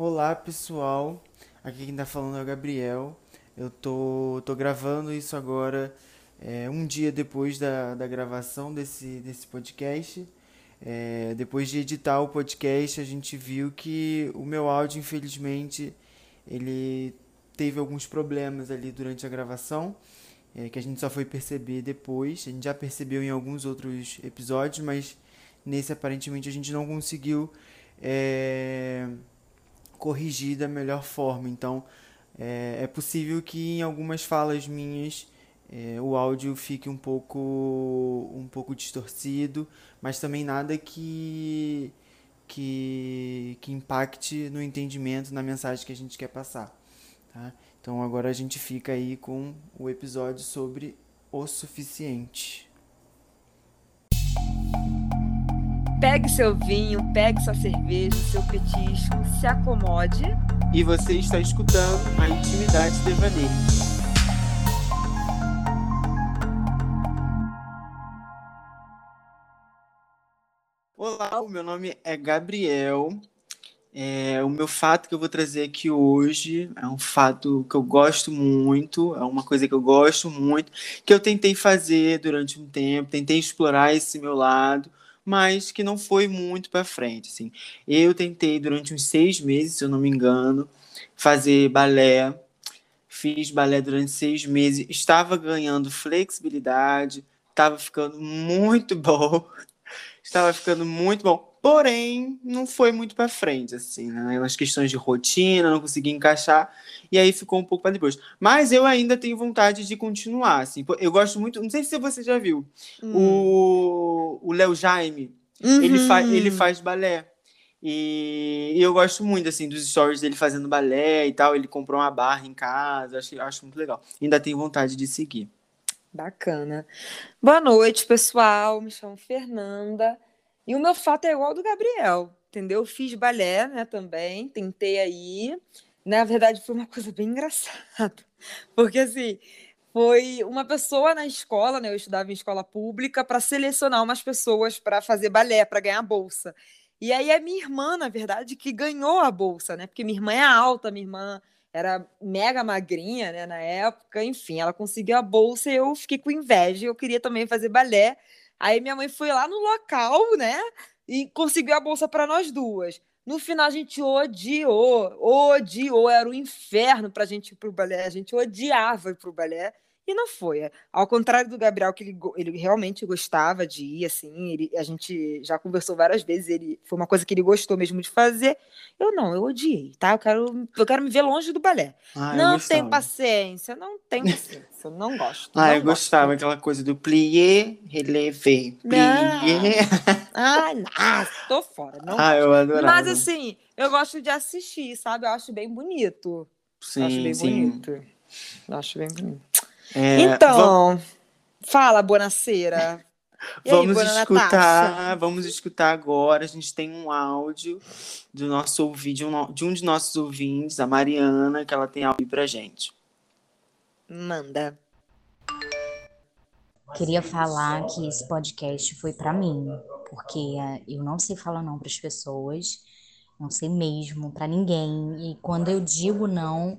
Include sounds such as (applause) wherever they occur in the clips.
Olá pessoal, aqui quem tá falando é o Gabriel. Eu tô, tô gravando isso agora é, um dia depois da, da gravação desse, desse podcast. É, depois de editar o podcast, a gente viu que o meu áudio, infelizmente, ele teve alguns problemas ali durante a gravação, é, que a gente só foi perceber depois. A gente já percebeu em alguns outros episódios, mas nesse aparentemente a gente não conseguiu é, corrigir da melhor forma. Então é, é possível que em algumas falas minhas é, o áudio fique um pouco um pouco distorcido, mas também nada que que, que impacte no entendimento, na mensagem que a gente quer passar. Tá? Então agora a gente fica aí com o episódio sobre o suficiente. Pegue seu vinho, pegue sua cerveja, seu petisco, se acomode. E você está escutando a Intimidade Devaneio. Olá, o meu nome é Gabriel. É, o meu fato que eu vou trazer aqui hoje é um fato que eu gosto muito, é uma coisa que eu gosto muito, que eu tentei fazer durante um tempo, tentei explorar esse meu lado, mas que não foi muito para frente. Assim. Eu tentei durante uns seis meses, se eu não me engano, fazer balé. Fiz balé durante seis meses, estava ganhando flexibilidade, estava ficando muito (laughs) bom, estava ficando muito bom. Porém, não foi muito para frente, assim, né? Nas questões de rotina, não consegui encaixar, e aí ficou um pouco para depois. Mas eu ainda tenho vontade de continuar, assim. Eu gosto muito, não sei se você já viu, hum. o Léo Jaime, uhum. ele, fa ele faz balé. E, e eu gosto muito, assim, dos stories dele fazendo balé e tal. Ele comprou uma barra em casa, acho, acho muito legal. Ainda tenho vontade de seguir. Bacana. Boa noite, pessoal. Me chamo Fernanda. E o meu fato é igual ao do Gabriel, entendeu? Fiz balé, né, também, tentei aí. Na verdade, foi uma coisa bem engraçada, (laughs) porque assim, foi uma pessoa na escola, né? Eu estudava em escola pública para selecionar umas pessoas para fazer balé, para ganhar bolsa. E aí a minha irmã, na verdade, que ganhou a bolsa, né? Porque minha irmã é alta, minha irmã era mega magrinha, né, na época, enfim, ela conseguiu a bolsa e eu fiquei com inveja, eu queria também fazer balé. Aí minha mãe foi lá no local, né? E conseguiu a bolsa para nós duas. No final a gente odiou, odiou, era o um inferno para a gente ir pro balé. A gente odiava ir pro balé. E não foi. Ao contrário do Gabriel, que ele, ele realmente gostava de ir, assim, ele, a gente já conversou várias vezes, ele foi uma coisa que ele gostou mesmo de fazer. Eu não, eu odiei, tá? Eu quero, eu quero me ver longe do balé. Ah, não tenho paciência, não tenho paciência, eu não gosto. Ah, não eu gosto. gostava aquela coisa do plié, relevé, plié. Ah, (laughs) nossa, tô fora. Não ah, eu adorava. Mas assim, eu gosto de assistir, sabe? Eu acho bem bonito. Sim, acho bem sim. bonito. Eu acho bem bonito. É, então, vamos... fala, Bonaceira. (laughs) vamos aí, escutar, Natasha? vamos escutar agora. A gente tem um áudio do nosso ouvinte, de um de nossos ouvintes, a Mariana, que ela tem áudio pra gente. Manda. Queria falar que esse podcast foi para mim, porque uh, eu não sei falar não para as pessoas, não sei mesmo para ninguém. E quando eu digo não,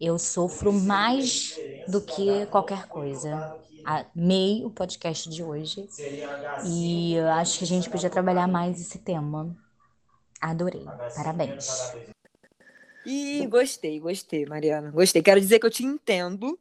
eu sofro mais do que qualquer coisa. Amei o podcast de hoje e acho que a gente podia trabalhar mais esse tema. Adorei. Parabéns. E gostei, gostei, Mariana. Gostei. Quero dizer que eu te entendo.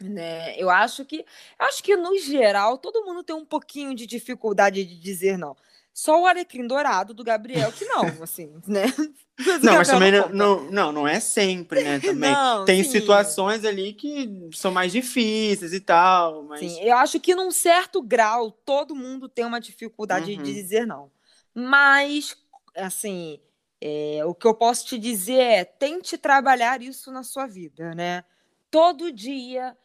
Né? Eu acho que acho que no geral todo mundo tem um pouquinho de dificuldade de dizer não. Só o alecrim dourado do Gabriel que não, (laughs) assim, né? (laughs) Mas não, mas também não, não, não, não é sempre, né? (laughs) Também não, tem sim. situações ali que são mais difíceis e tal. Mas... Sim, eu acho que num certo grau todo mundo tem uma dificuldade uhum. de dizer não. Mas, assim, é, o que eu posso te dizer é tente trabalhar isso na sua vida, né? Todo dia,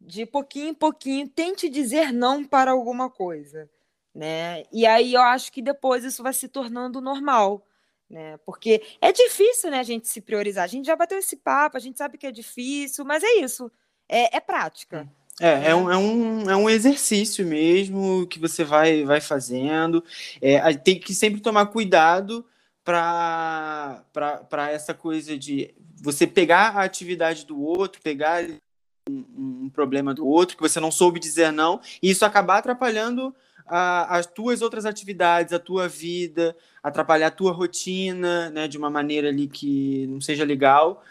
de pouquinho em pouquinho, tente dizer não para alguma coisa né? E aí eu acho que depois isso vai se tornando normal, né? Porque é difícil, né, a gente se priorizar. A gente já bateu esse papo, a gente sabe que é difícil, mas é isso, é, é prática. É, é, é um, é, um, é um exercício mesmo que você vai, vai fazendo. É, tem que sempre tomar cuidado para essa coisa de você pegar a atividade do outro, pegar um, um, problema do outro, que você não soube dizer não, e isso acabar atrapalhando a, as tuas outras atividades, a tua vida, atrapalhar a tua rotina, né, de uma maneira ali que não seja legal.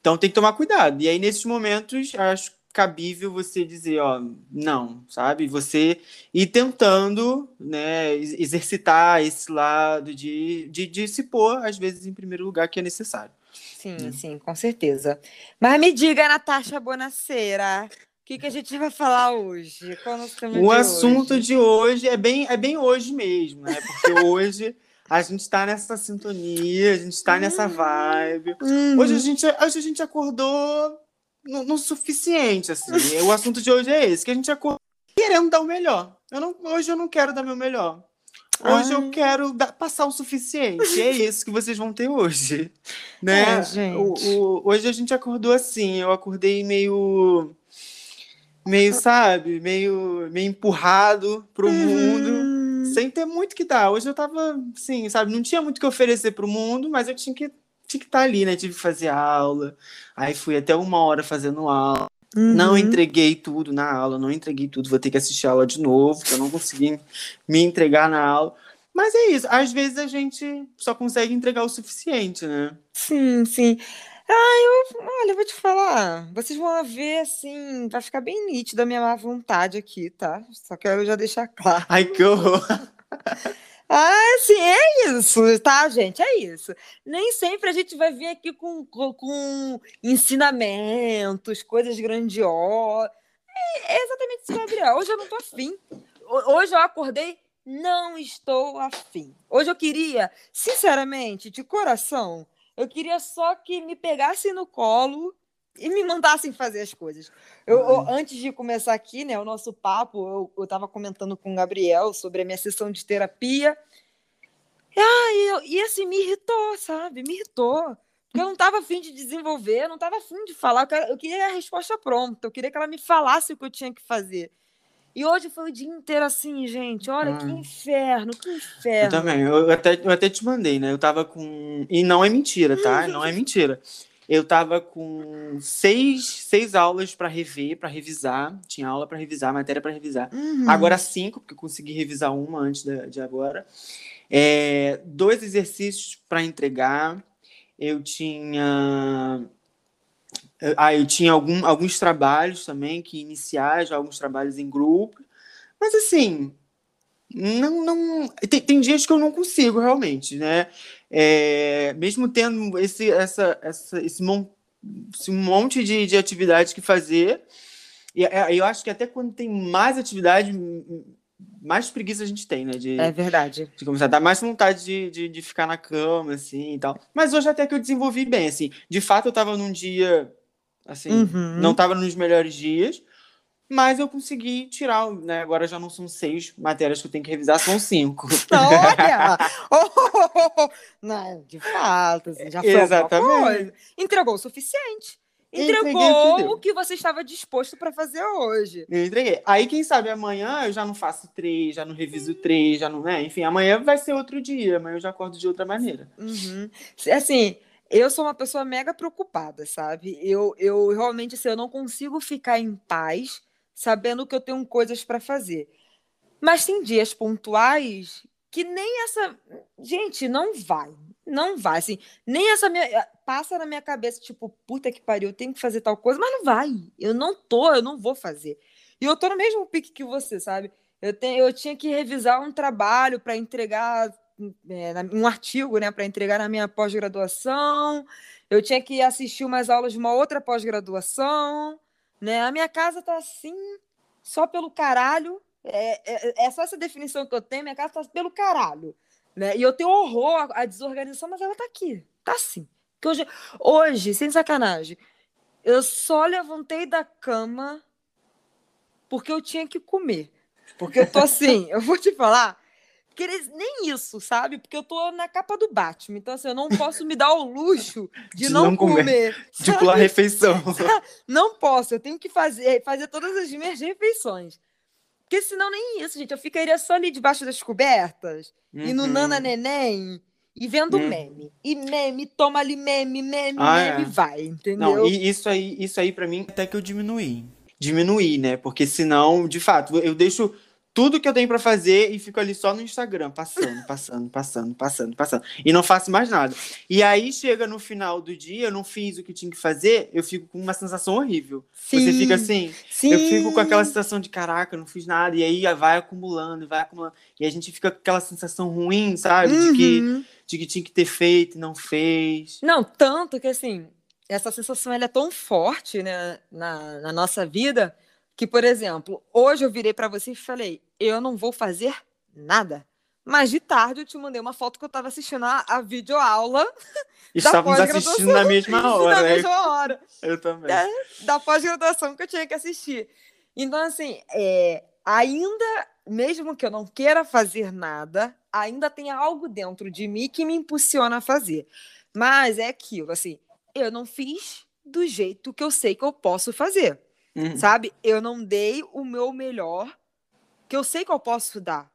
Então tem que tomar cuidado. E aí, nesses momentos, acho cabível você dizer, ó, não, sabe? Você ir tentando, né, exercitar esse lado de, de, de se pôr, às vezes, em primeiro lugar, que é necessário. Sim, né? sim, com certeza. Mas me diga, Natasha Bonaceira, o que, que a gente vai falar hoje? Qual é o, o de assunto hoje? de hoje é bem, é bem hoje mesmo, né? Porque hoje a gente está nessa sintonia, a gente está nessa vibe. Uhum. Hoje a gente, hoje a gente acordou no, no, suficiente, assim. (laughs) o assunto de hoje é esse, que a gente acordou querendo dar o melhor. Eu não, hoje eu não quero dar meu melhor. Hoje Ai. eu quero dar, passar o suficiente. É isso que vocês vão ter hoje. Né? É, o, o, hoje a gente acordou assim. Eu acordei meio. Meio, sabe? Meio, meio empurrado pro uhum. mundo. Sem ter muito que dar. Hoje eu tava, assim, sabe? Não tinha muito que oferecer pro mundo, mas eu tinha que tinha que estar tá ali, né? Tive que fazer aula. Aí fui até uma hora fazendo aula. Uhum. Não entreguei tudo na aula, não entreguei tudo, vou ter que assistir a aula de novo, porque eu não consegui me entregar na aula. Mas é isso, às vezes a gente só consegue entregar o suficiente, né? Sim, sim. Ah, eu, olha, vou te falar, vocês vão ver, assim, vai ficar bem nítido a minha má vontade aqui, tá? Só quero já deixar claro. Ai, que horror! (laughs) Ah, sim, é isso, tá, gente? É isso. Nem sempre a gente vai vir aqui com, com, com ensinamentos, coisas grandiosas. É, é exatamente isso, Gabriel. Hoje eu não tô afim. Hoje eu acordei, não estou afim. Hoje eu queria, sinceramente, de coração, eu queria só que me pegasse no colo e me mandassem fazer as coisas. Eu, eu, antes de começar aqui, né, o nosso papo, eu estava comentando com o Gabriel sobre a minha sessão de terapia. Ah, e, eu, e assim, me irritou, sabe? Me irritou. Porque eu não estava afim de desenvolver, eu não estava afim de falar. Eu queria a resposta pronta, eu queria que ela me falasse o que eu tinha que fazer. E hoje foi o dia inteiro assim, gente. Olha que inferno, que inferno. Eu também. Eu até, eu até te mandei, né? Eu tava com. E não é mentira, tá? Não é mentira. Eu estava com seis, seis aulas para rever, para revisar. Tinha aula para revisar, matéria para revisar. Uhum. Agora cinco, porque eu consegui revisar uma antes de, de agora. É, dois exercícios para entregar. Eu tinha. Ah, eu tinha algum, alguns trabalhos também que iniciar, já alguns trabalhos em grupo. Mas assim, não, não tem, tem dias que eu não consigo realmente, né? É, mesmo tendo esse, essa, essa, esse, mon, esse monte de, de atividades que fazer, e é, eu acho que até quando tem mais atividade, mais preguiça a gente tem, né? De, é verdade. De começar a dar mais vontade de, de, de, ficar na cama, assim, e tal. Mas hoje até que eu desenvolvi bem, assim. De fato, eu tava num dia, assim, uhum. não tava nos melhores dias, mas eu consegui tirar, né? Agora já não são seis matérias que eu tenho que revisar, são cinco. Olha! (laughs) oh, oh, oh, não, de fato, assim, já foi Exatamente. Entregou o suficiente. Entregou o que, o que, você estava disposto para fazer hoje. Eu entreguei. Aí, quem sabe, amanhã eu já não faço três, já não reviso três, já não. Né? Enfim, amanhã vai ser outro dia, amanhã eu já acordo de outra maneira. Uhum. Assim, eu sou uma pessoa mega preocupada, sabe? Eu, eu realmente, assim, eu não consigo ficar em paz sabendo que eu tenho coisas para fazer. Mas tem dias pontuais que nem essa. Gente, não vai. Não vai. Assim, nem essa minha. Eh, passa na minha cabeça, tipo, puta que pariu, eu tenho que fazer tal coisa, mas não vai. Eu não tô, eu não vou fazer. E eu tô no mesmo pique que você, sabe? Eu, tenho, eu tinha que revisar um trabalho para entregar é, um artigo, né, para entregar na minha pós-graduação. Eu tinha que assistir umas aulas de uma outra pós-graduação. Né? A minha casa tá assim, só pelo caralho. É, é, é, só essa definição que eu tenho. Minha casa tá pelo caralho. Né? E eu tenho horror à, desorganização, mas ela tá aqui. Tá assim. Que hoje, hoje, sem sacanagem, eu só levantei da cama porque eu tinha que comer. Porque eu tô assim, (laughs) eu vou te falar, querer nem isso, sabe? Porque eu tô na capa do Batman. Então, assim, eu não posso me dar o luxo (laughs) de, de não, não, comer. comer (laughs) de pular refeição. (laughs) não posso, eu tenho que fazer, fazer todas as minhas refeições. Porque senão nem isso, gente. Eu ficaria só ali debaixo das cobertas, uhum. e no Nana Neném, e vendo Hum. meme. E meme, toma ali meme, meme, Ah, meme, é. vai, entendeu? Não, e isso aí, isso aí para mim até que eu diminuí. Diminuí, né? Porque senão, de fato, eu deixo tudo que eu tenho para fazer e fico ali só no Instagram, passando, (laughs) passando, passando, passando, passando. E não faço mais nada. E aí chega no final do dia, eu não fiz o que tinha que fazer, eu fico com uma sensação horrível. Você Sim, fica assim, sim. eu fico com aquela sensação de caraca, eu não fiz nada. E aí vai acumulando, vai acumulando. E a gente fica com aquela sensação ruim, sabe? De, que, Uhum. de que tinha que ter feito e não fez. Não, tanto que assim, essa sensação ela é tão forte né, na, na nossa vida que, por exemplo, hoje eu virei para você e falei: eu não vou fazer nada. Mas de tarde eu te mandei uma foto que eu estava assistindo a, a videoaula (laughs) Estávamos assistindo na mesma (laughs) hora. na né? mesma hora. Eu também. É. da pós-graduação que eu tinha que assistir. Então, assim, é, ainda, mesmo que eu não queira fazer nada, ainda tem algo dentro de mim que me impulsiona a fazer. Mas é aquilo, assim, eu não fiz do jeito que eu sei que eu posso fazer, Uhum. sabe? Eu não dei o meu melhor que eu sei que eu posso dar.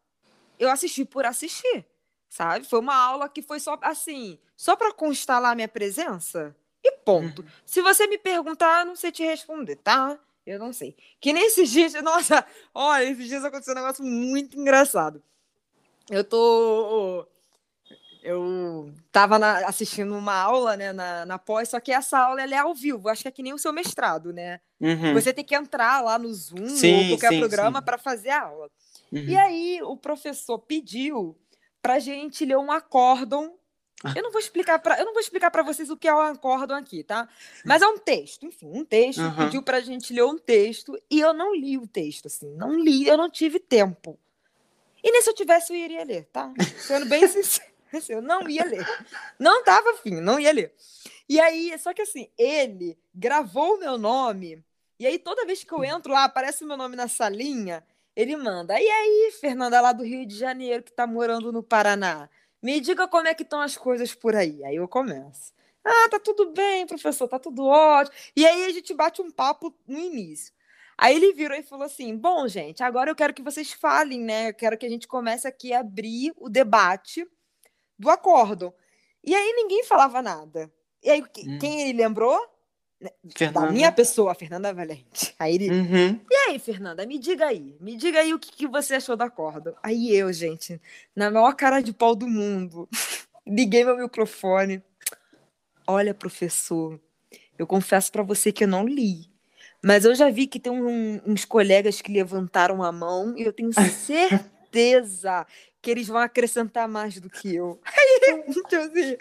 Eu assisti por assistir, sabe? Foi uma aula que foi só assim, só para constar lá a minha presença e ponto. Se você me perguntar, eu não sei te responder, tá? Eu não sei. Que nem esses dias, (laughs) nossa, olha, esses dias aconteceu um negócio muito engraçado. Eu tô. Eu tava na- assistindo uma aula, né, na, na pós, só que essa aula é ao vivo, acho que é que nem o seu mestrado, né? Uhum. Você tem que entrar lá no Zoom Sim, ou qualquer sim, programa para fazer a aula. Uhum. E aí o professor pediu pra gente ler um acórdão. Eu não vou explicar para, eu não vou explicar para vocês o que é o acórdão aqui, tá? Mas é um texto, enfim, um texto, Aham. pediu pra gente ler um texto e eu não li o texto assim, não li, eu não tive tempo. E nem se eu tivesse eu iria ler, tá? Sendo bem (laughs) sincero, (laughs) eu não ia ler. Não tava afim, não ia ler. E aí, só que assim, ele gravou o meu nome e aí toda vez que eu entro lá, aparece o meu nome na salinha, ele manda. E aí, Fernanda, lá do Rio de Janeiro, que tá morando no Paraná, me diga como é que estão as coisas por aí. Aí eu começo. Ah, tá tudo bem, professor, tá tudo ótimo. E aí a gente bate um papo no início. Aí ele virou e falou assim: Bom, gente, agora eu quero que vocês falem, né? Eu quero que a gente comece aqui a abrir o debate do acórdão. E aí ninguém falava nada. E aí, Hum. quem ele lembrou? Da Fernanda. minha pessoa, Fernanda Valente. Aí ele, Uhum. e aí, Fernanda, me diga aí, me diga aí o que, que você achou da corda. Aí eu, gente, na maior cara de pau do mundo, (laughs) liguei meu microfone. Olha, professor, eu confesso pra você que eu não li, mas eu já vi que tem um- uns colegas que levantaram a mão e eu tenho (laughs) certeza que eles vão acrescentar mais do que eu. (laughs) Aí, tipo assim,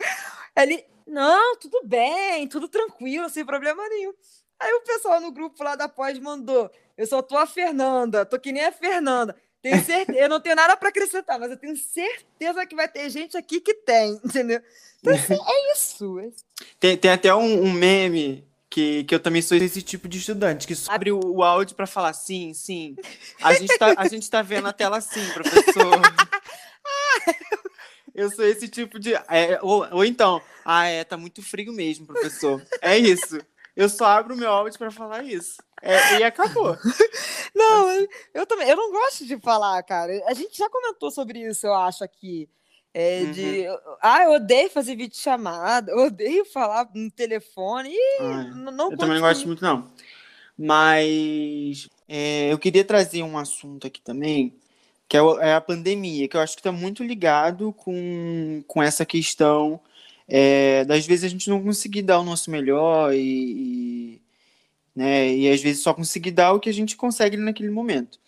ele, não, tudo bem, tudo tranquilo, sem problema nenhum. Aí o pessoal no grupo lá da pós mandou: Eu só tô a Fernanda, tô que nem a Fernanda. Tenho certeza, eu não tenho nada para acrescentar, mas eu tenho certeza que vai ter gente aqui que tem, entendeu? Então, assim, é isso. é- Tem, tem até um, um meme que, que eu também sou esse tipo de estudante, que só abre o, o áudio pra falar sim, sim. A gente, tá, a gente tá vendo a tela sim, professor. Eu sou esse tipo de. é, ou, ou então, ah, é, tá muito frio mesmo, professor. É isso. Eu só abro meu áudio pra falar isso. É, e acabou. Não, eu também, eu não gosto de falar, cara. A gente já comentou sobre isso, eu acho, aqui. É, de, ah, eu odeio fazer vídeo chamada, odeio falar no telefone. E não, Eu também não gosto muito, não. Mas é, eu queria trazer um assunto aqui também, que é, é a pandemia, que eu acho que está muito ligado com, com essa questão é, das vezes a gente não conseguir dar o nosso melhor e, e, né, e às vezes só conseguir dar o que a gente consegue naquele momento.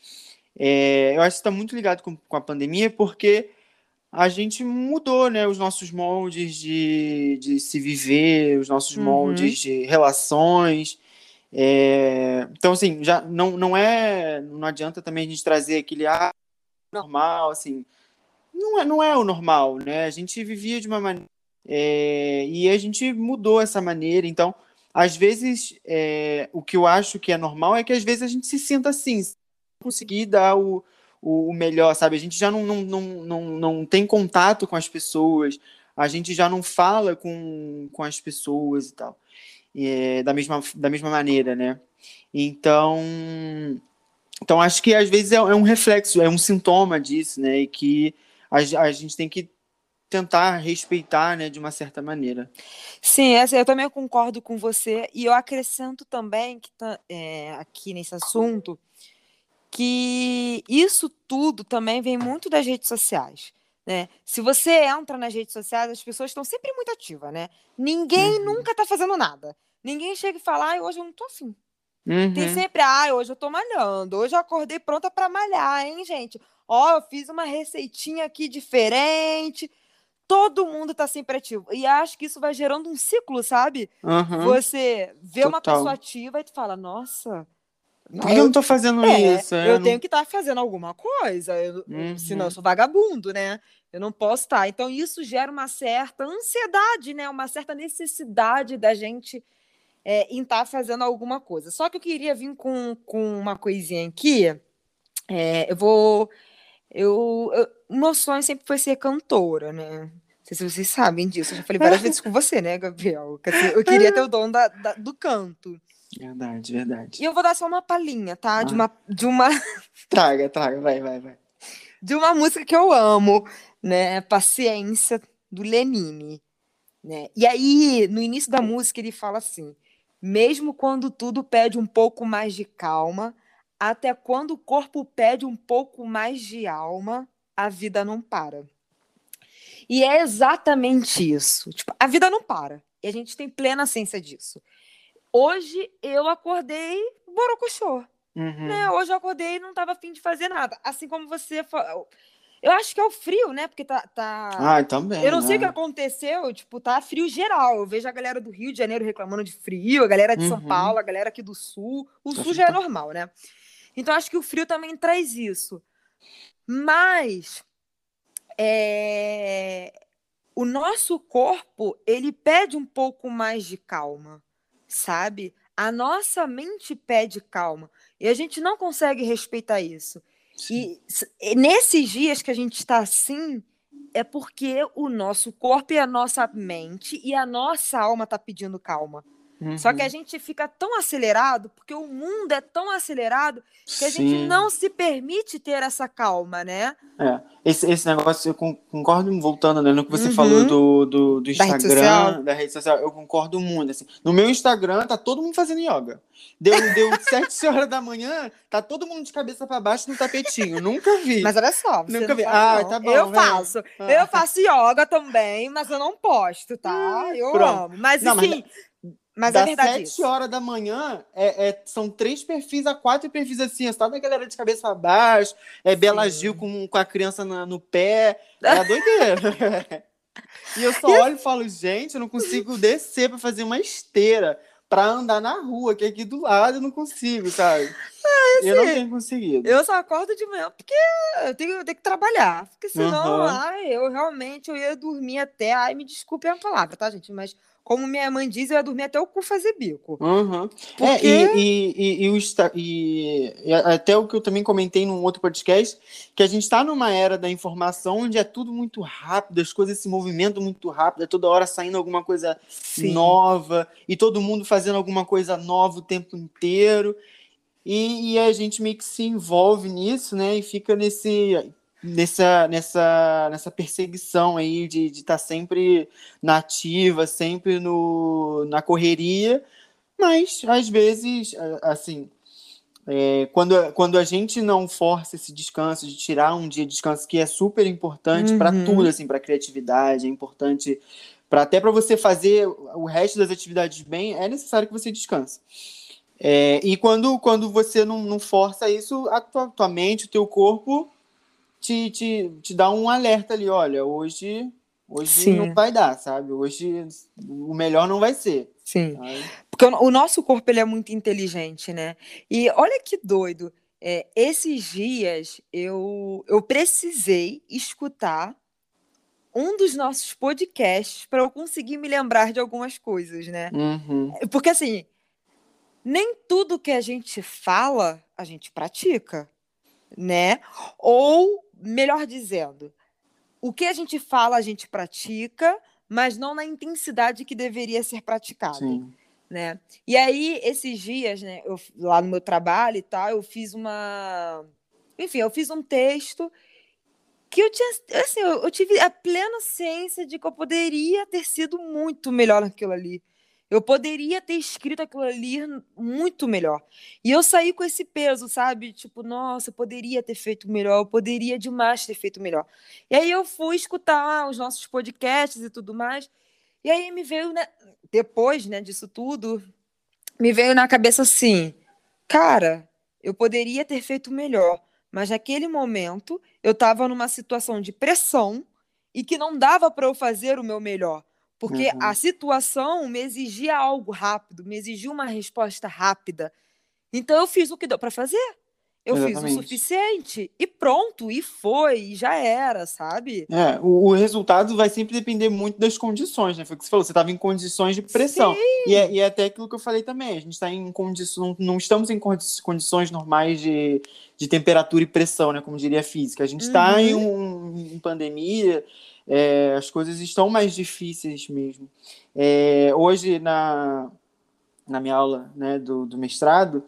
É, eu acho que está muito ligado com, com a pandemia porque a gente mudou né, os nossos moldes de, de se viver, os nossos Uhum. moldes de relações. É, então, assim, já não, não é. Não adianta também a gente trazer aquele ah, normal, assim. Não é, não é o normal, né? A gente vivia de uma maneira. é, e a gente mudou essa maneira. Então, às vezes, é, o que eu acho que é normal é que às vezes a gente se sinta assim, conseguir dar o, o, o melhor, sabe? A gente já não, não, não, não, não tem contato com as pessoas, a gente já não fala com, com as pessoas e tal é, da, mesma, da mesma maneira, né? Então, então acho que às vezes é, é um reflexo, é um sintoma disso, né? E que a, a gente tem que tentar respeitar, né, de uma certa maneira. Sim, essa, eu também concordo com você e eu acrescento também que é, aqui nesse assunto que isso tudo também vem muito das redes sociais. Né? Se você entra nas redes sociais, as pessoas estão sempre muito ativas, né? Ninguém uhum. nunca está fazendo nada. Ninguém chega e fala, ah, hoje eu não tô afim. Uhum. Tem sempre, ah, hoje eu tô malhando, hoje eu acordei pronta para malhar, hein, gente? Ó, eu fiz uma receitinha aqui diferente. Todo mundo tá sempre ativo. E acho que isso vai gerando um ciclo, sabe? Uhum. Você vê Total. uma pessoa ativa e tu fala, nossa, por que eu não tô fazendo é, isso? Eu, eu não... tenho que estar tá fazendo alguma coisa, eu, uhum. senão eu sou vagabundo, né? Eu não posso estar. Tá. Então, isso gera uma certa ansiedade, né? Uma certa necessidade da gente é, em estar tá fazendo alguma coisa. Só que eu queria vir com, com uma coisinha aqui. É, eu vou. Eu, eu, meu sonho sempre foi ser cantora, né? Não sei se vocês sabem disso. Eu já falei várias (laughs) vezes com você, né, Gabriel? Eu queria ter o dom da, da, do canto. Verdade, verdade. E eu vou dar só uma palhinha, tá? Ah. De uma. De uma... (laughs) traga, traga, vai, vai, vai. De uma música que eu amo, né? Paciência, do Lenine. Né? E aí, no início da música, ele fala assim: mesmo quando tudo pede um pouco mais de calma, até quando o corpo pede um pouco mais de alma, a vida não para. E é exatamente isso. Tipo, a vida não para. E a gente tem plena ciência disso. Hoje eu acordei borocochô. Uhum. Né? Hoje eu acordei e não estava afim de fazer nada. Assim como você falou. Eu acho que é o frio, né? Porque tá. tá... Ah, também. Eu não né? sei o que né? aconteceu, tipo, tá frio geral. Eu vejo a galera do Rio de Janeiro reclamando de frio, a galera de uhum. São Paulo, a galera aqui do Sul. O Sul já é normal, né? Então acho que o frio também traz isso. Mas é... o nosso corpo, ele pede um pouco mais de calma sabe? A nossa mente pede calma e a gente não consegue respeitar isso. E, e nesses dias que a gente está assim, é porque o nosso corpo e a nossa mente e a nossa alma tá pedindo calma. Uhum. Só que a uhum. gente fica tão acelerado, porque o mundo é tão acelerado, que a Sim. gente não se permite ter essa calma, né? É. Esse, esse negócio, eu concordo, voltando né, no que você uhum. falou do, do, do Instagram, da rede, da rede, social, eu concordo muito. Assim. No meu Instagram, tá todo mundo fazendo yoga. Deu, deu (laughs) 7 horas da manhã, tá todo mundo de cabeça para baixo no tapetinho. Nunca vi. Mas olha só, Nunca vi. Ah, tá bom. Eu faço. Ah. Eu faço yoga também, mas eu não posto, tá? Ah, eu Pronto. amo. Mas, não, enfim, mas... Mas das é verdade. 7 isso. horas da manhã, é, é, são três perfis a quatro perfis assim, só da galera de cabeça para baixo, é Bela Sim. Gil com, com a criança na, no pé. É a doideira. (laughs) e eu só olho e falo, gente, eu não consigo descer para fazer uma esteira para andar na rua, que é aqui do lado eu não consigo, sabe? É, assim, eu não tenho conseguido. Eu só acordo de manhã porque eu tenho, eu tenho que trabalhar. Porque senão, uhum. ai, eu realmente eu ia dormir até. Ai, me desculpe a palavra, tá, gente? Mas como minha mãe diz, eu ia dormir até o cu fazer bico. Uhum. Porque... É, e, e, e, o, e, até o que eu também comentei num outro podcast, que a gente está numa era da informação onde é tudo muito rápido, as coisas se movimentam muito rápido, é toda hora saindo alguma coisa Sim. nova, e todo mundo fazendo alguma coisa nova o tempo inteiro. E, e, a gente meio que se envolve nisso, né? E fica nesse nessa, nessa, nessa perseguição aí de estar tá sempre nativa, sempre no, na correria, mas às vezes, assim, é, quando, quando a gente não força esse descanso, de tirar um dia de descanso, que é super importante uhum. para tudo, assim, para criatividade, é importante para até para você fazer o resto das atividades bem, é necessário que você descanse. É, e quando, quando você não, não força isso, a tua, tua mente, o teu corpo te, te, te dá um alerta ali, olha, hoje hoje Sim. não vai dar, sabe? Hoje o melhor não vai ser. Sim. Sabe? Porque o nosso corpo ele é muito inteligente, né? E olha que doido. É, esses dias eu, eu precisei escutar um dos nossos podcasts para eu conseguir me lembrar de algumas coisas, né? Uhum. Porque assim, nem tudo que a gente fala a gente pratica, né? Ou melhor dizendo, o que a gente fala, a gente pratica, mas não na intensidade que deveria ser praticado. Sim. Né? E aí, esses dias, né, eu, lá no meu trabalho e tal, eu fiz uma. Enfim, eu fiz um texto que eu tinha, assim, eu, eu tive a plena ciência de que eu poderia ter sido muito melhor naquilo ali. Eu poderia ter escrito aquilo ali muito melhor. E eu saí com esse peso, sabe? Tipo, nossa, eu poderia ter feito melhor, eu poderia demais ter feito melhor. E aí eu fui escutar os nossos podcasts e tudo mais. E aí me veio, né, depois né, disso tudo, me veio na cabeça assim, cara, eu poderia ter feito melhor, mas naquele momento eu estava numa situação de pressão e que não dava para eu fazer o meu melhor. Porque uhum. a situação me exigia algo rápido, me exigia uma resposta rápida. Então eu fiz o que deu para fazer. Eu Exatamente. fiz o suficiente e pronto, e foi, e já era, sabe? É, o, o, resultado vai sempre depender muito das condições, né? Foi o que você falou, você estava em condições de pressão. E é, e é, até aquilo que eu falei também, a gente está em condições, não estamos em condições normais de, de temperatura e pressão, né? Como diria a física. A gente está uhum. em, um, em pandemia, é, as coisas estão mais difíceis mesmo. É, hoje, na, na minha aula né, do, do mestrado,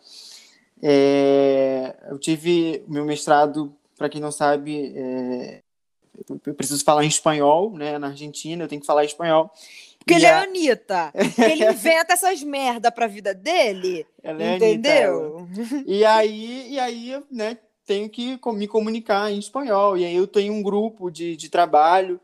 é, eu tive meu mestrado, para quem não sabe, é, eu preciso falar em espanhol, né? Na Argentina, eu tenho que falar espanhol. Porque ele é a... é Anitta. (laughs) ele inventa essas merda pra vida dele. Ela é entendeu? Anitta, e aí, e aí, né, tenho que me comunicar em espanhol. E aí eu tenho um grupo de, de trabalho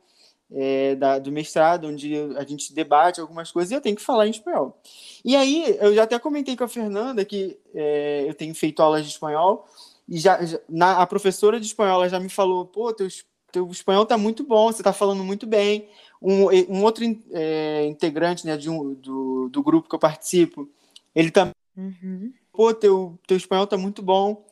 é, da, do mestrado, onde a gente debate algumas coisas e eu tenho que falar em espanhol. E aí, eu já até comentei com a Fernanda que é, eu tenho feito aulas de espanhol e já, já na, a professora de espanhol já me falou: pô, teu, teu espanhol tá muito bom, você tá falando muito bem. Um, um outro é, integrante né, de um, do, do grupo que eu participo, ele também. Uhum. Pô, teu, teu espanhol tá muito bom.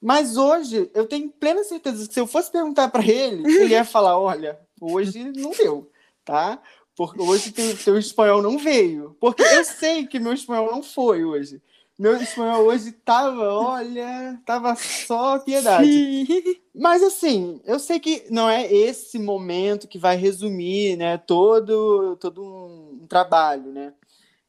Mas hoje eu tenho plena certeza que se eu fosse perguntar para ele, ele ia falar: (laughs) olha, Hoje não deu, tá? Porque hoje teu, teu espanhol não veio. Porque eu sei que meu espanhol não foi hoje. Meu espanhol hoje tava, olha, tava só piedade. Sim. Mas assim, eu sei que não é esse momento que vai resumir, né, todo, todo um, trabalho, né?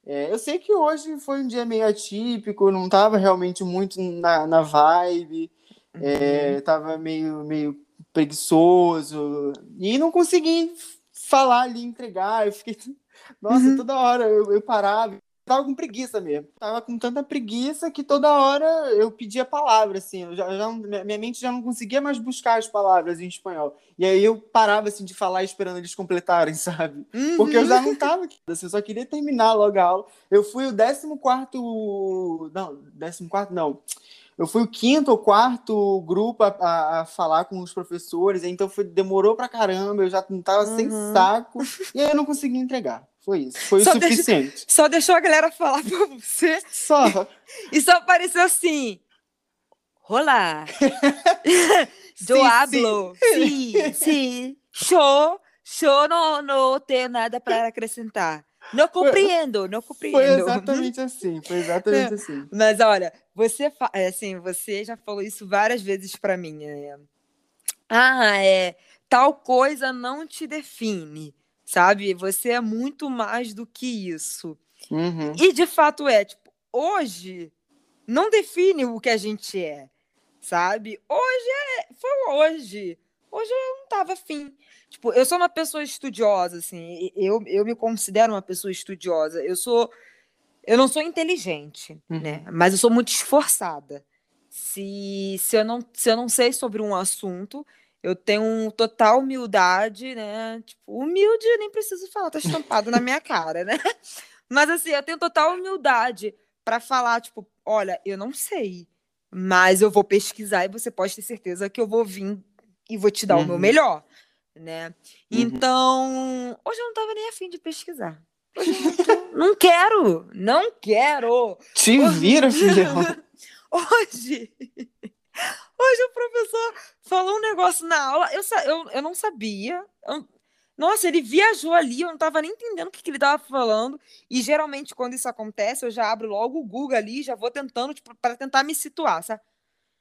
É, eu sei que hoje foi um dia meio atípico, não tava realmente muito na, na vibe, uhum. é, tava meio, meio preguiçoso e não consegui falar ali, entregar. Eu fiquei, (laughs) nossa, uhum. toda hora eu, eu parava, tava com preguiça mesmo. Tava com tanta preguiça que toda hora eu pedia palavra, assim. Eu já, já, minha mente já não conseguia mais buscar as palavras em espanhol. E aí eu parava, assim, de falar esperando eles completarem, (laughs) sabe? Uhum. Porque eu já não tava aqui. Assim, eu só queria terminar logo a aula. Eu fui o 14 quarto... Não, 14 quarto não eu fui o quinto ou quarto grupo a, a, a, falar com os professores, então foi, demorou pra caramba, eu já não tava uhum. sem saco, e aí eu não consegui entregar. Foi isso, foi só o suficiente. Deixou, só deixou a galera falar pra você. Só. E só apareceu assim. Olá. (laughs) Do hablo. Sim, sim. sim. Show. Show, não, não tenho nada para acrescentar. Não compreendo, não compreendo. Foi exatamente assim, foi exatamente é. assim. Mas olha, você, é, assim, você já falou isso várias vezes para mim. É... Ah, é tal coisa não te define, sabe? Você é muito mais do que isso. Uhum. E de fato é, tipo, hoje não define o que a gente é, sabe? Hoje é, foi hoje. Hoje eu não tava afim. Tipo, eu sou uma pessoa estudiosa, assim. Eu, eu me considero uma pessoa estudiosa. Eu sou. Eu não sou inteligente, uhum. né? Mas eu sou muito esforçada. Se, se, eu não, se eu não sei sobre um assunto, eu tenho total humildade, né? Tipo, humilde, nem preciso falar, tá estampado na minha cara, né? (laughs) Mas assim, eu tenho total humildade para falar, tipo, olha, eu não sei, mas eu vou pesquisar e você pode ter certeza que eu vou vir e vou te dar uhum. o meu uhum. melhor né? Uhum. Então, hoje eu não tava nem afim de pesquisar. Hoje eu não, não quero, não quero. Te hoje, vira, filhão. (laughs) Hoje, hoje o professor falou um negócio na aula, eu, eu, eu não sabia. Eu, nossa, ele viajou ali, eu não tava nem entendendo o que, que ele tava falando. E geralmente, quando isso acontece, eu já abro logo o Google ali, já vou tentando, tipo, para tentar me situar, sabe?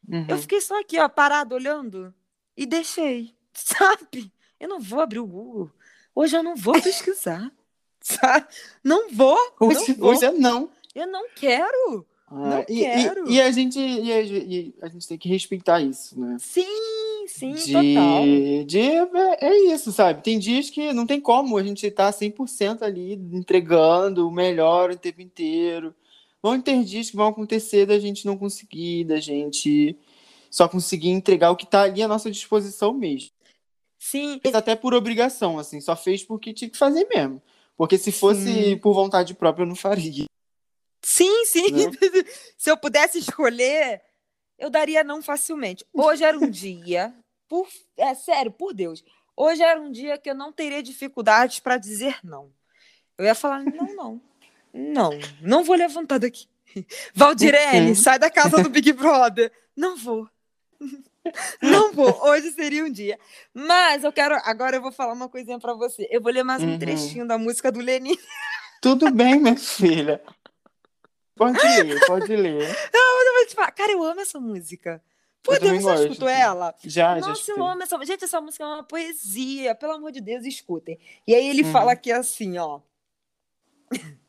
Uhum. Eu fiquei só aqui, ó, parado, olhando, e deixei, (laughs) sabe? Eu não vou abrir o Google. Hoje eu não vou pesquisar. (laughs) sabe? Não vou. Hoje, não vou. hoje é não. Eu não quero. Ah, não e. E, e, a gente, e, a, e, a, gente tem que respeitar isso, né? Sim, Sim, sim, de, total. De, é, é, isso, sabe? Tem dias que não tem como a gente estar tá 100% ali entregando o melhor o tempo inteiro. Vão ter dias que vão acontecer da gente não conseguir, da gente só conseguir entregar o que está ali à nossa disposição mesmo. Sim. Fez até por obrigação, assim, só fez porque tinha que fazer mesmo. Porque se fosse sim. por vontade própria, eu não faria. Sim, sim. Né? (laughs) se eu pudesse escolher, eu daria não facilmente. Hoje era um dia, por, é sério, por Deus. Hoje era um dia que eu não teria dificuldades para dizer não. Eu ia falar, não, não. Não, não vou levantar daqui. (laughs) Valdirene, sai da casa do (laughs) Big Brother. Não vou. Não vou. Hoje seria um dia. Mas eu quero. Agora eu vou falar uma coisinha para você. Eu vou ler mais um uhum. trechinho da música do Lenin. Tudo bem, minha filha. Pode ler, pode ler. (laughs) Não, eu vou te falar. Cara, eu amo essa música. Por Deus, você escutou ela? Já, Nossa, já eu amo essa Gente, essa música é uma poesia. Pelo amor de Deus, escutem. E aí ele uhum. fala aqui assim, ó. (laughs)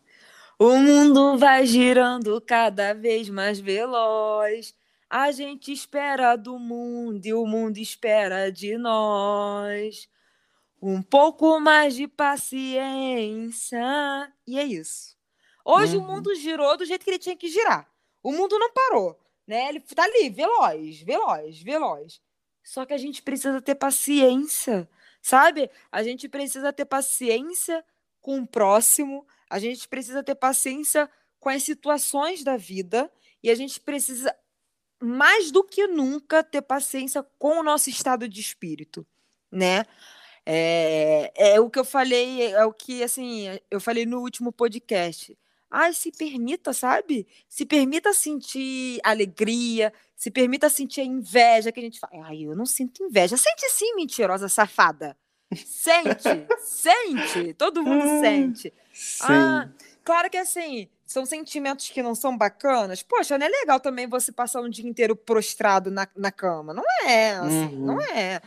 O mundo vai girando cada vez mais veloz. A gente espera do mundo e o mundo espera de nós. Um pouco mais de paciência. E é isso. Hoje uhum. o mundo girou do jeito que ele tinha que girar. O mundo não parou, né? Ele tá ali, veloz, veloz, veloz. Só que a gente precisa ter paciência, sabe? A gente precisa ter paciência com o próximo, a gente precisa ter paciência com as situações da vida e a gente precisa mais do que nunca ter paciência com o nosso estado de espírito, né? É, é o que eu falei, é o que assim, eu falei no último podcast. Ai, se permita, sabe? Se permita sentir alegria, se permita sentir a inveja que a gente fala. Ai, eu não sinto inveja. Sente sim, mentirosa safada. Sente, sente, todo mundo hum, sente. Sim. Ah, claro que assim, são sentimentos que não são bacanas. Poxa, não é legal também você passar um dia inteiro prostrado na, na cama. Não é, assim, uhum. não é.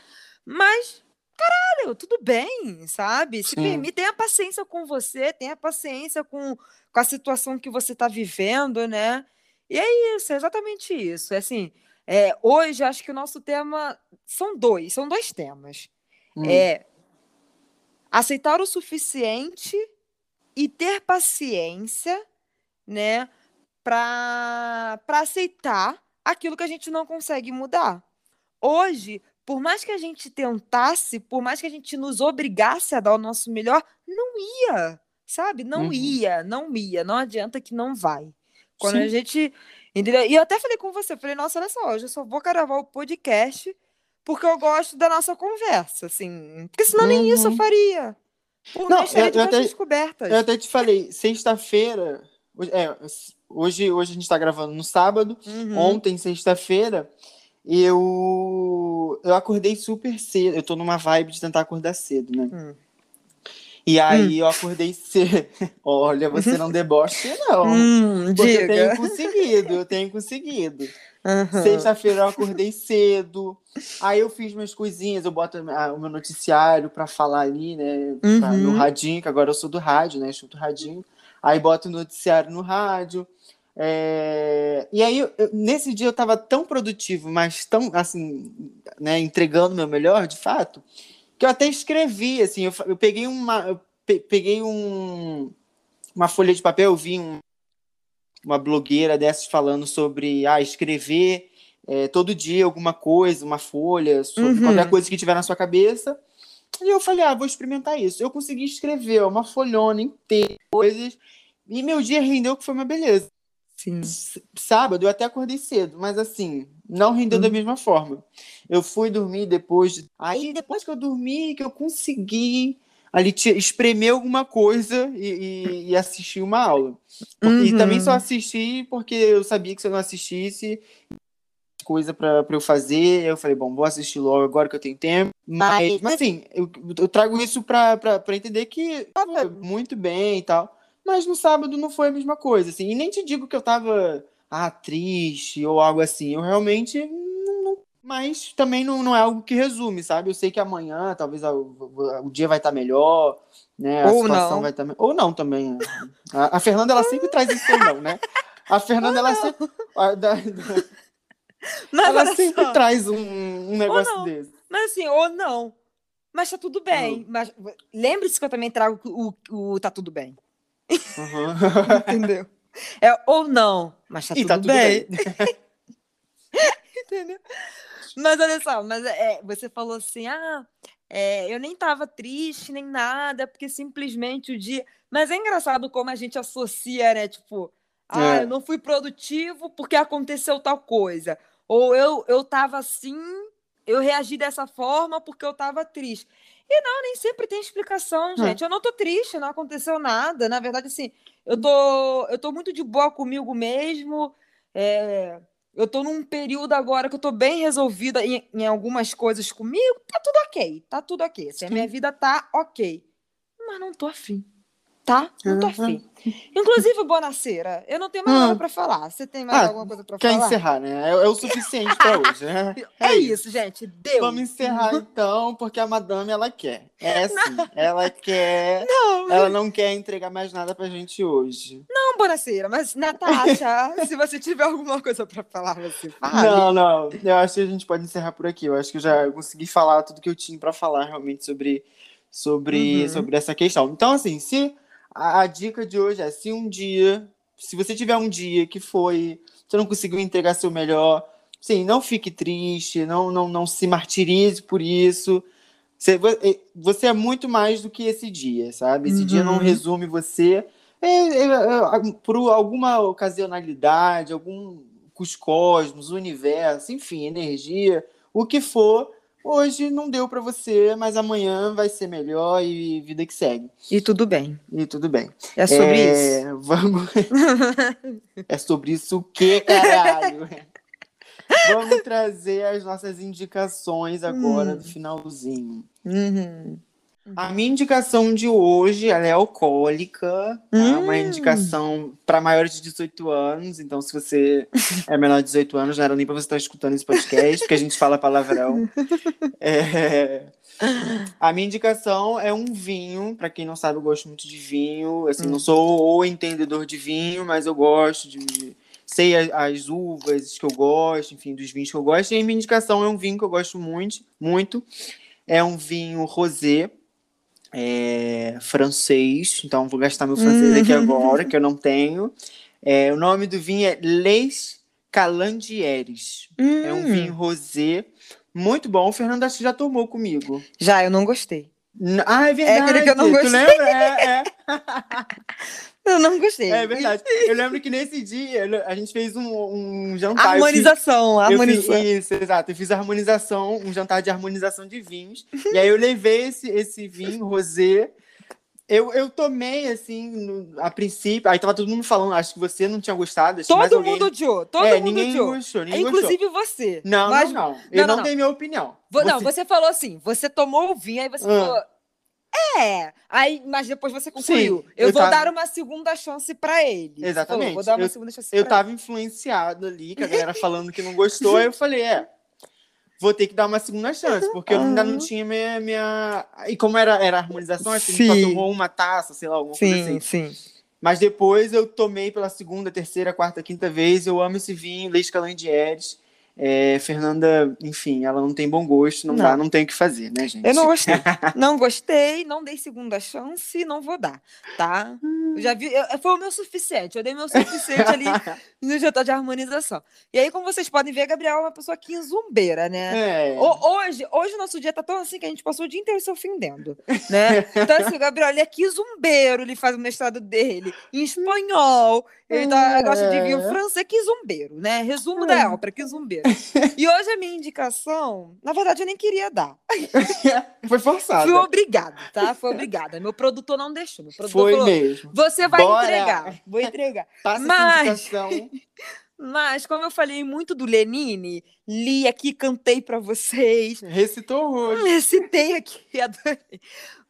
Mas caralho, tudo bem, sabe? Se permite, tenha paciência com você, tenha paciência com, com a situação que você está vivendo, né? E é isso, é exatamente isso. É assim, é, hoje acho que o nosso tema são dois, são dois temas. Hum. É aceitar o suficiente e ter paciência, né, para aceitar aquilo que a gente não consegue mudar. Hoje, por mais que a gente tentasse, por mais que a gente nos obrigasse a dar o nosso melhor, não ia, sabe? Não uhum. ia, não ia. Não adianta que não vai. Quando Sim. a gente. E eu até falei com você, falei, nossa, olha só, hoje eu só vou gravar o podcast porque eu gosto da nossa conversa, assim. Porque senão uhum. nem isso eu uhum. faria. Por não, eu, eu até, descobertas. Eu até te falei, sexta-feira. É, hoje, hoje a gente está gravando no sábado. Uhum. Ontem, sexta-feira, eu eu acordei super cedo. Eu tô numa vibe de tentar acordar cedo, né? Hum. E aí hum. eu acordei cedo. (laughs) Olha, você não deboche, não. Hum, porque diga. eu tenho conseguido, eu tenho conseguido. Uhum. Sexta-feira eu acordei cedo. Aí eu fiz minhas coisinhas, eu boto o meu noticiário para falar ali, né? Pra, no uhum. radinho, que agora eu sou do rádio, né? Chuto radinho. Aí boto o noticiário no rádio. É... E aí, eu, nesse dia eu estava tão produtivo, mas tão, assim, né, entregando o meu melhor, de fato, que eu até escrevi, assim, eu, eu peguei uma, eu pe peguei um, uma folha de papel, eu vi um, uma blogueira dessas falando sobre, ah, escrever é, todo dia alguma coisa, uma folha, sobre uhum. qualquer coisa que tiver na sua cabeça, e eu falei, ah, vou experimentar isso. Eu consegui escrever uma folhona inteira, coisas, e meu dia rendeu que foi uma beleza. Sim. Sábado eu até acordei cedo, mas assim, não rendeu hum. da mesma forma. Eu fui dormir depois. De... Aí depois que eu dormi, que eu consegui ali espremer alguma coisa e, e, e assistir uma aula. Uhum. E também só assisti porque eu sabia que se eu não assistisse, coisa para eu fazer. Eu falei, bom, vou assistir logo agora que eu tenho tempo. Mas, mas assim, eu, eu trago isso para entender que tava muito bem e tal. Mas no sábado não foi a mesma coisa, assim. E nem te digo que eu tava ah, triste ou algo assim. Eu realmente não, mas também não, não é algo que resume, sabe? Eu sei que amanhã talvez o, o dia vai estar tá melhor, né? A ou situação não. vai estar tá... ou não também. A, a, Fernanda ela sempre traz isso ou não, né? A Fernanda ela sempre a, da, da... Mas Ela sempre só, traz um, um negócio desse. Mas assim, ou não. Mas tá tudo bem. Mas lembre-se que eu também trago o, o, o tá tudo bem. Uhum. (laughs) Entendeu? É ou não, mas tá E tudo, tá tudo bem. bem. (laughs) Entendeu? Mas olha só, mas é, você falou assim: ah, é, eu nem tava triste, nem nada, porque simplesmente o dia. Mas é engraçado como a gente associa, né? Tipo, ah, É. eu não fui produtivo porque aconteceu tal coisa. Ou eu, eu tava assim, eu reagi dessa forma porque eu tava triste. E não, nem sempre tem explicação, É. gente. Eu não tô triste, não aconteceu nada. Na verdade, assim, eu tô, eu tô muito de boa comigo mesmo. É, eu tô num período agora que eu tô bem resolvida em, em algumas coisas comigo. Tá tudo ok, tá tudo ok. Assim, a minha vida tá ok. Mas não tô afim. Tá? Não tô Uhum. afim. Inclusive, Bonaceira, eu não tenho mais Hum. nada pra falar. Você tem mais Ah, alguma coisa pra Quer falar? encerrar, né? É, é o suficiente pra (laughs) hoje, né? É isso, gente. Deu. Vamos encerrar então, porque a madame ela quer. É assim, ela quer. Não, Ela não quer entregar mais nada pra gente hoje. não, Bonaceira, mas Natasha, (laughs) se você tiver alguma coisa pra falar, você fale. Não, não. Eu acho que a gente pode encerrar por aqui. Eu acho que eu já consegui falar tudo que eu tinha pra falar realmente sobre, sobre, Uhum. sobre essa questão. Então, assim, se a, a dica de hoje é se um dia, se você tiver um dia que foi, você não conseguiu entregar seu melhor, sim, não fique triste, não, não, não se martirize por isso. Você, vo- você é muito mais do que esse dia, sabe? Esse dia não Uhum. resume você. É, é, é, por alguma ocasionalidade, algum os cosmos, universo, enfim, energia, o que for, hoje não deu pra você, mas amanhã vai ser melhor e vida que segue. E tudo bem. E tudo bem. É sobre É, isso. Vamos. (laughs) é sobre isso o que, caralho? Vamos trazer as nossas indicações agora Hum. do finalzinho. Uhum. A minha indicação de hoje ela é alcoólica, tá? Hum. Uma indicação para maiores de 18 anos. Então, se você é menor de 18 anos, não era nem para você estar escutando esse podcast, porque a gente fala palavrão. (laughs) É, A minha indicação é um vinho. Para quem não sabe, eu gosto muito de vinho. Assim, Hum. não sou o entendedor de vinho, mas eu gosto de. Sei as uvas que eu gosto, enfim, dos vinhos que eu gosto. E a minha indicação é um vinho que eu gosto muito, muito. É um vinho rosé, é, francês. Então vou gastar meu francês aqui Hum. agora, que eu não tenho. É, o nome do vinho é Les Calandieres. É um Hum. vinho rosé muito bom. O Fernando acho que já tomou comigo. Já, eu não gostei. Ah, é verdade. aquele que eu não gostei. É, é. (laughs) Eu não gostei. É verdade. Eu lembro que nesse dia a gente fez um, um jantar. eu fiz- Harmonização, fiz, harmonização. isso, exato. Eu fiz a harmonização, um jantar de harmonização de vinhos. e aí eu levei esse, esse vinho rosé. Eu, eu tomei, assim, no- a princípio. Aí tava todo mundo falando, acho que você não tinha gostado. Todo alguém... mundo odiou, todo é, mundo ninguém odiou. gostou, ninguém gostou. Inclusive você. Não, Mas- não, não. Eu não, não, não. dei minha opinião. Vo- Não, Você- você falou assim, você tomou o vinho, aí você Ah. falou. É, aí, mas depois você concluiu. Sim, eu, eu vou tava- dar uma segunda chance pra ele. Você falou, Exatamente. vou dar uma Eu- segunda chance Eu tava influenciado ali, que a galera falando que não gostou, aí eu falei, é, vou ter que dar uma segunda chance, porque eu ainda não tinha minha, minha... E como era, era harmonização, acho que a gente Sim. só tomou uma taça, sei lá, alguma coisa Sim, assim. sim. Mas depois eu tomei pela segunda, terceira, quarta, quinta vez, eu amo esse vinho, Leite Calandieres. É, Fernanda, enfim, ela não tem bom gosto, não, Não. dá, não tem o que fazer, né, gente? Eu não gostei. não gostei, não dei segunda chance, não vou dar, tá? Eu já vi, eu- foi o meu suficiente. Eu dei meu suficiente ali (laughs) no jantar de harmonização. E aí, como vocês podem ver, a Gabriel é uma pessoa quinzumbeira, né? É. Ho- Hoje, hoje o nosso dia tá tão assim que a gente passou o dia inteiro se ofendendo, né? Então, assim, o Gabriel, ele é quizumbeiro, ele faz o mestrado dele em espanhol, ele tá- gosta de vinho É. francês, é quizumbeiro, né? Resumo da ópera, quizumbeiro. E hoje a minha indicação, na verdade, eu nem queria dar. (laughs) Foi forçado. Fui obrigada, tá? Foi obrigada. Meu produtor não deixou. Meu produtor Foi falou, mesmo. você vai Bora. entregar. Vou entregar. (laughs) Passa Mas- indicação. (laughs) Mas, como eu falei muito do Lenine, li aqui, cantei pra vocês. Recitou hoje. Recitei aqui, adorei.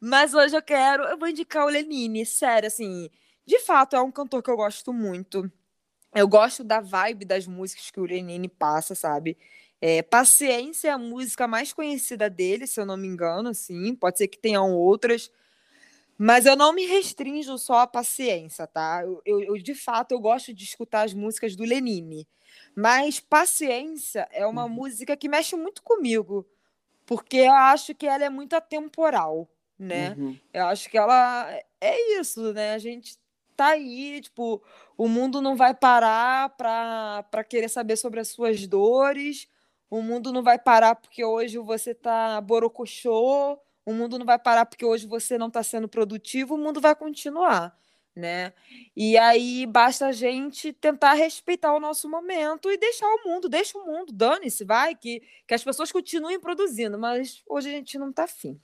Mas hoje eu quero, eu vou indicar o Lenine, sério, assim, de fato é um cantor que eu gosto muito. Eu gosto da vibe das músicas que o Lenine passa, sabe? É, Paciência é a música mais conhecida dele, se eu não me engano, assim, pode ser que tenham outras. Mas eu não me restringo só à paciência, tá? Eu, eu, eu, de fato, eu gosto de escutar as músicas do Lenine. Mas Paciência é uma uhum. música que mexe muito comigo, porque eu acho que ela é muito atemporal, né? Uhum. Eu acho que ela é isso, né? A gente tá aí, tipo, o mundo não vai parar para querer saber sobre as suas dores, o mundo não vai parar porque hoje você tá borocochô, o mundo não vai parar porque hoje você não está sendo produtivo, o mundo vai continuar, né? E aí basta a gente tentar respeitar o nosso momento e deixar o mundo, deixa o mundo, dane-se, vai, que, que as pessoas continuem produzindo, mas hoje a gente não está afim.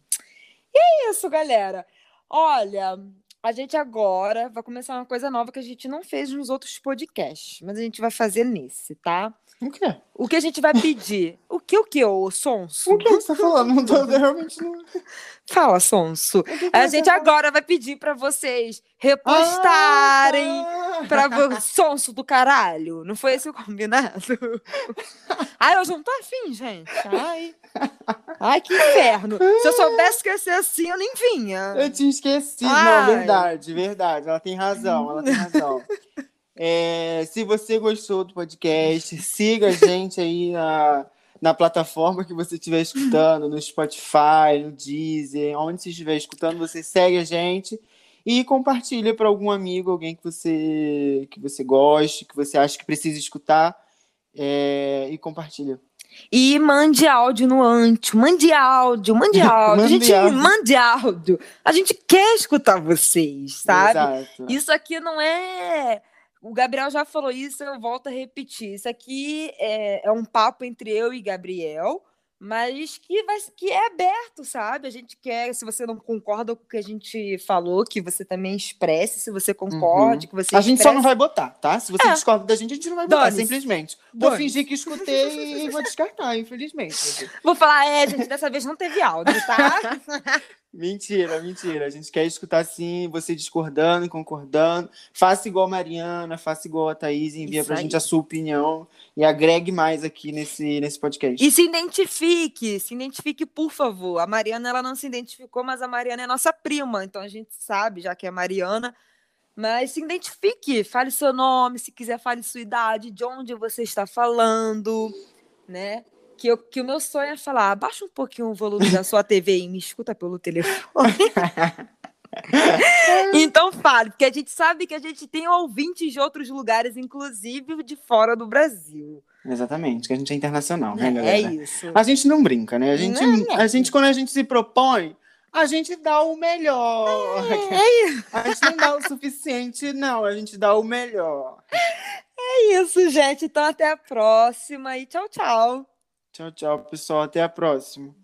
E é isso, galera. Olha, a gente agora vai começar uma coisa nova que a gente não fez nos outros podcasts, mas a gente vai fazer nesse, tá? O quê? O que a gente vai pedir? O que, o que, ô Sonso? O que você tá falando? Não tô, realmente não... (laughs) Fala, Sonso. A gente agora vai pedir para vocês repostarem ah, para Sonso do caralho. Não foi esse o combinado? (laughs) Ai, hoje não tô afim, gente. Ai. Ai, que inferno. Se eu soubesse que ia ser assim, eu nem vinha. Eu tinha esquecido. Ai. Não, verdade, verdade. Ela tem razão, ela tem razão. É, se você gostou do podcast, siga a gente aí na, na plataforma que você estiver escutando, no Spotify, no Deezer, onde você estiver escutando, você segue a gente e compartilha para algum amigo, alguém que você que você goste, que você acha que precisa escutar, é, e compartilha. E mande áudio no antes, mande áudio, mande (laughs) áudio. mande a gente áudio. mande áudio. A gente quer escutar vocês, sabe? Exato. Isso aqui não é o Gabriel já falou isso, eu volto a repetir. Isso aqui é, é um papo entre eu e Gabriel, mas que, vai, que é aberto, sabe? A gente quer, se você não concorda com o que a gente falou, que você também expresse, se você concorde, uhum. que você A gente só não vai botar, tá? Se você é. discorda da gente, a gente não vai botar, simplesmente. Vou fingir que escutei e vou descartar, infelizmente. Vou falar, é, gente, dessa vez não teve áudio, tá? (laughs) Mentira, mentira. A gente quer escutar sim, você discordando, concordando. Faça igual a Mariana, faça igual a Thaís, envia Isso pra aí. gente a sua opinião e agregue mais aqui nesse, nesse podcast. E se identifique, se identifique, por favor. A Mariana ela não se identificou, mas a Mariana é nossa prima, então a gente sabe, já que é Mariana. Mas se identifique, fale seu nome, se quiser, fale sua idade, de onde você está falando, né? Que, eu, que o meu sonho é falar, abaixa um pouquinho o volume da sua TV e me escuta pelo telefone. (laughs) então fale, porque a gente sabe que a gente tem ouvintes de outros lugares, inclusive de fora do Brasil. Exatamente, que a gente é internacional, né, é galera? É isso. A gente não brinca, né? A gente, não, a gente quando a gente se propõe, a gente dá o melhor. É, é isso. A gente não dá o suficiente, não. A gente dá o melhor. É isso, gente. Então, até a próxima e tchau, tchau. Tchau, tchau, pessoal. Até a próxima.